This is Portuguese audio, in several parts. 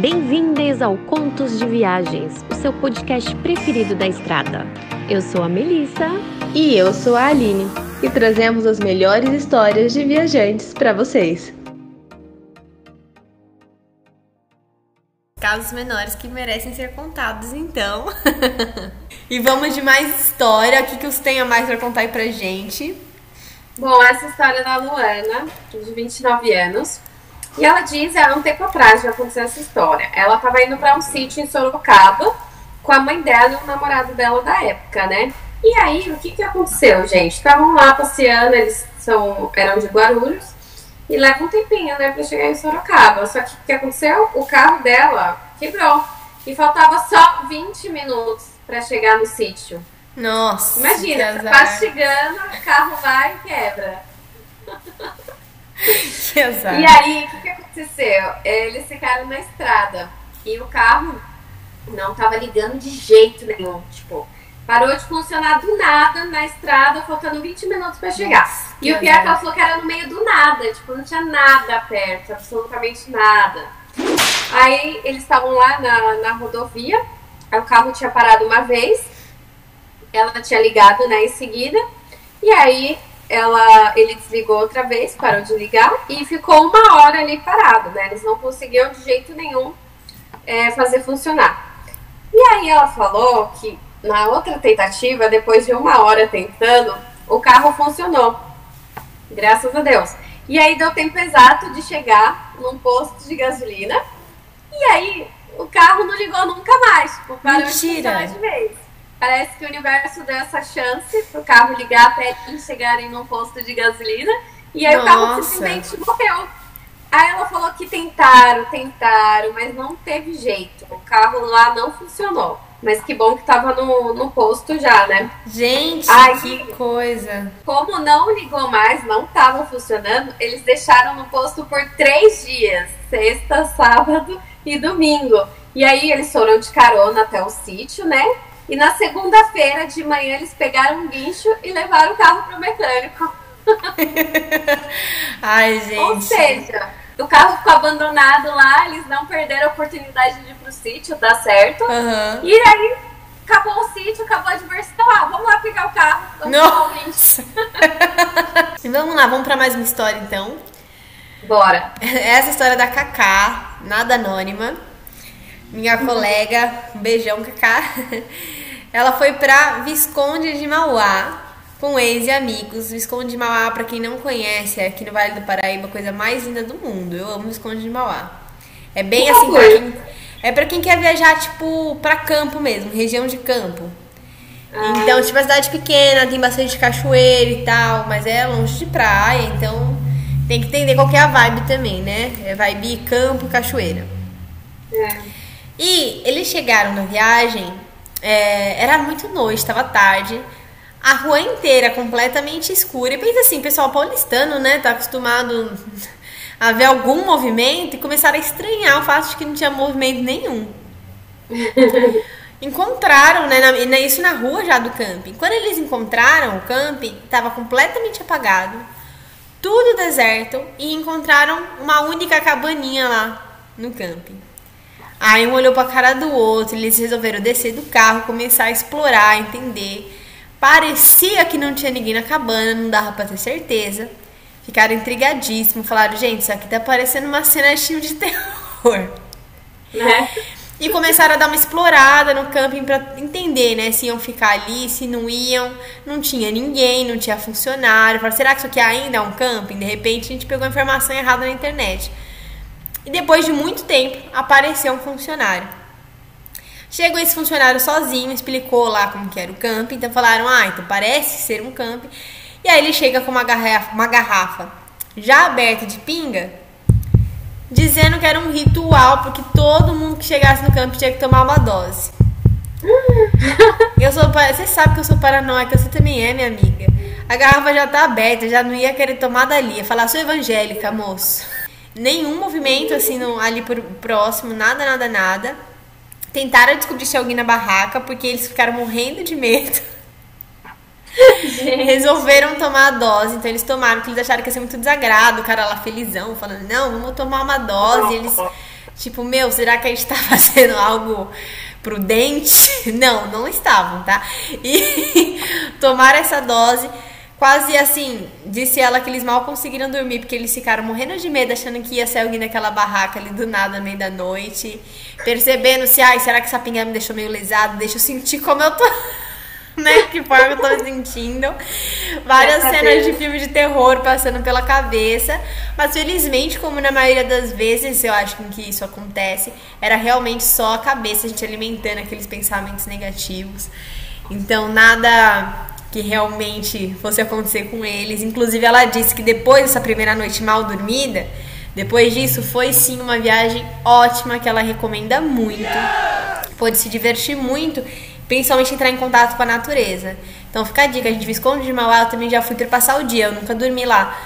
Bem-vindas ao Contos de Viagens, o seu podcast preferido da estrada. Eu sou a Melissa. E eu sou a Aline. E trazemos as melhores histórias de viajantes para vocês. Casos menores que merecem ser contados, então. e vamos de mais história. O que, que os tem a mais para contar aí pra gente? Bom, essa história é da Luana, de 29 anos. E ela diz, há um tempo atrás já aconteceu essa história. Ela estava indo para um sítio em Sorocaba com a mãe dela e o namorado dela da época, né? E aí, o que que aconteceu, gente? Estavam lá passeando, eles são, eram de Guarulhos, e leva um tempinho, né, pra chegar em Sorocaba. Só que o que aconteceu? O carro dela quebrou. E faltava só 20 minutos para chegar no sítio. Nossa. Imagina, você tá chegando, o carro vai e quebra. Azar. E aí, o que, que aconteceu? Eles ficaram na estrada e o carro não tava ligando de jeito nenhum. Tipo, parou de funcionar do nada na estrada, faltando 20 minutos para chegar. Nossa, e o pior é que ela falou que era no meio do nada, tipo, não tinha nada perto, absolutamente nada. Aí eles estavam lá na, na rodovia, o carro tinha parado uma vez, ela tinha ligado né, em seguida, e aí ela, ele desligou outra vez, parou de ligar e ficou uma hora ali parado, né? Eles não conseguiam de jeito nenhum é, fazer funcionar. E aí ela falou que na outra tentativa, depois de uma hora tentando, o carro funcionou. Graças a Deus. E aí deu tempo exato de chegar num posto de gasolina. E aí o carro não ligou nunca mais. Tipo, parou de Mentira. funcionar de vez. Parece que o universo deu essa chance pro carro ligar até eles chegarem num posto de gasolina. E aí o carro Nossa. simplesmente morreu. Aí ela falou que tentaram, tentaram, mas não teve jeito. O carro lá não funcionou. Mas que bom que tava no, no posto já, né? Gente, Ai, que coisa. Como não ligou mais, não tava funcionando, eles deixaram no posto por três dias: sexta, sábado e domingo. E aí eles foram de carona até o sítio, né? E na segunda-feira de manhã eles pegaram um guincho e levaram o carro pro mecânico. Ai, gente. Ou seja, o carro ficou abandonado lá, eles não perderam a oportunidade de ir pro sítio, dá certo. Aham. E aí acabou o sítio, acabou a diversão. Ah, vamos lá pegar o carro, vamos o. E vamos lá, vamos pra mais uma história então. Bora. Essa história da Cacá, nada anônima. Minha colega, um beijão, Cacá. Ela foi pra Visconde de Mauá com ex e amigos. Visconde de Mauá, pra quem não conhece, é aqui no Vale do Paraíba, a coisa mais linda do mundo. Eu amo Visconde de Mauá. É bem assim, pra quem, é pra quem quer viajar, tipo, pra campo mesmo, região de campo. Então, tipo, a cidade pequena, tem bastante cachoeira e tal, mas é longe de praia, então tem que entender qual que é a vibe também, né? É vibe campo, cachoeira. É. E eles chegaram na viagem, é, era muito noite, estava tarde, a rua inteira completamente escura. E pensa assim, pessoal paulistano, né? Tá acostumado a ver algum movimento e começaram a estranhar o fato de que não tinha movimento nenhum. Encontraram, né, na- isso na rua já do camping. Quando eles encontraram o camping, estava completamente apagado, tudo deserto, e encontraram uma única cabaninha lá no camping. Aí um olhou pra cara do outro, eles resolveram descer do carro, começar a explorar, entender. Parecia que não tinha ninguém na cabana, não dava pra ter certeza. Ficaram intrigadíssimos, falaram, gente, isso aqui tá parecendo uma cena de filme de terror. Né? E começaram a dar uma explorada no camping pra entender, né? Se iam ficar ali, se não iam. Não tinha ninguém, não tinha funcionário. Falaram, será que isso aqui ainda é um camping? De repente a gente pegou a informação errada na internet. E depois de muito tempo, apareceu um funcionário. Chegou esse funcionário sozinho, explicou lá como que era o camping. Então falaram, ah, então parece ser um camping. E aí ele chega com uma garrafa, uma garrafa já aberta de pinga, dizendo que era um ritual, porque todo mundo que chegasse no camping tinha que tomar uma dose. Eu sou, você sabe que eu sou paranoica, você também é, minha amiga. A garrafa já tá aberta, já não ia querer tomar dali. Ia falar, sou evangélica, moço. Nenhum movimento assim no- ali por próximo, nada, nada, nada. Tentaram descobrir se alguém na barraca, porque eles ficaram morrendo de medo. Resolveram tomar a dose, então eles tomaram, porque eles acharam que ia ser muito desagrado, o cara lá felizão, falando, não, vamos tomar uma dose. Eles Tipo, meu, será que a gente tá fazendo algo prudente? Não, não estavam, tá? E tomaram essa dose. Quase assim, disse ela que eles mal conseguiram dormir porque eles ficaram morrendo de medo, achando que ia ser alguém naquela barraca ali do nada, no meio da noite. Percebendo se, ai, será que essa pinga me deixou meio lesado? Deixa eu sentir como eu tô. né? Que forma eu tô sentindo. Várias cenas de filme de terror passando pela cabeça. Mas felizmente, como na maioria das vezes eu acho que isso acontece, era realmente só a cabeça, a gente alimentando aqueles pensamentos negativos. Então, nada que realmente fosse acontecer com eles. Inclusive, ela disse que depois dessa primeira noite mal dormida, depois disso, foi sim uma viagem ótima que ela recomenda muito. Pôde se divertir muito principalmente entrar em contato com a natureza. Então fica a dica, a gente Visconde de Mauá, eu também já fui passar o dia, eu nunca dormi lá.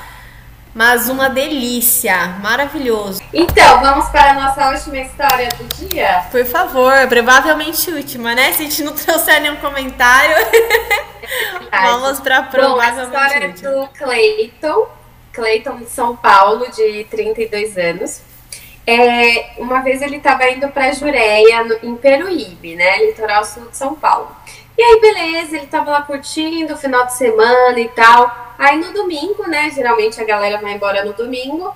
Mas uma delícia, maravilhoso. Então, vamos para a nossa última história do dia? Por favor, provavelmente última, né? Se a gente não trouxer nenhum comentário, vamos para provavelmente Bom, a história do Cleiton, Cleiton de São Paulo, de 32 anos. É, uma vez ele estava indo para Jureia, no, em Peruíbe, né, litoral sul de São Paulo. E aí, beleza, ele estava lá curtindo o final de semana e tal. Aí no domingo, né, geralmente a galera vai embora no domingo.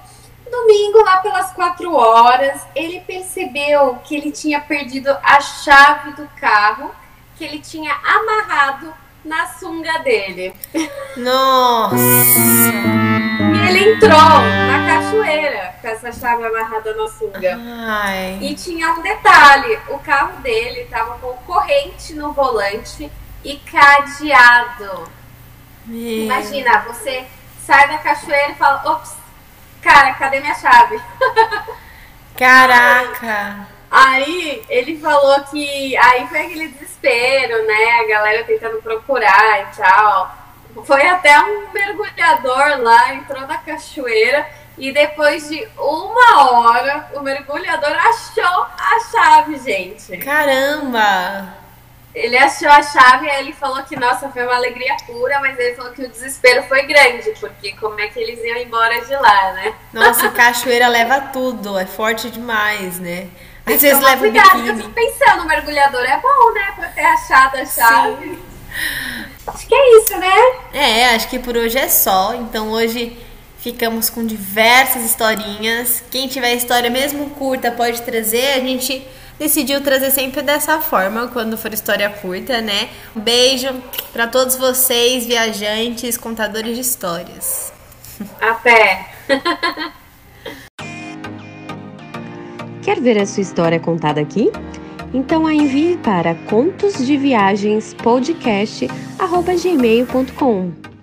Domingo, lá pelas quatro horas, ele percebeu que ele tinha perdido a chave do carro que ele tinha amarrado na sunga dele. Nossa! E ele entrou na cachoeira com essa chave amarrada na sunga. Ai. E tinha um detalhe: o carro dele tava com corrente no volante e cadeado. Meu. Imagina, você sai da cachoeira e fala: ops, cara, cadê minha chave? Caraca! Aí ele falou que aí foi aquele desespero, né? A galera tentando procurar e tal. Foi até um mergulhador lá, entrou na cachoeira e depois de uma hora o mergulhador achou a chave, gente. Caramba! Ele achou a chave e aí ele falou que, nossa, foi uma alegria pura, mas ele falou que o desespero foi grande, porque como é que eles iam embora de lá, né? Nossa, cachoeira leva tudo, é forte demais, né? Às vezes leva cuidado. Eu tô pensando, o mergulhador é bom, né? Pra ter achado a chave. Sim. Acho que é isso, né? É, acho que por hoje é só. Então hoje ficamos com diversas historinhas. Quem tiver história mesmo curta pode trazer. A gente decidiu trazer sempre dessa forma quando for história curta, né? Um beijo para todos vocês, viajantes, contadores de histórias. Até. Quer ver a sua história contada aqui? Então a envie para contosdeviagenspodcast@gmail.com.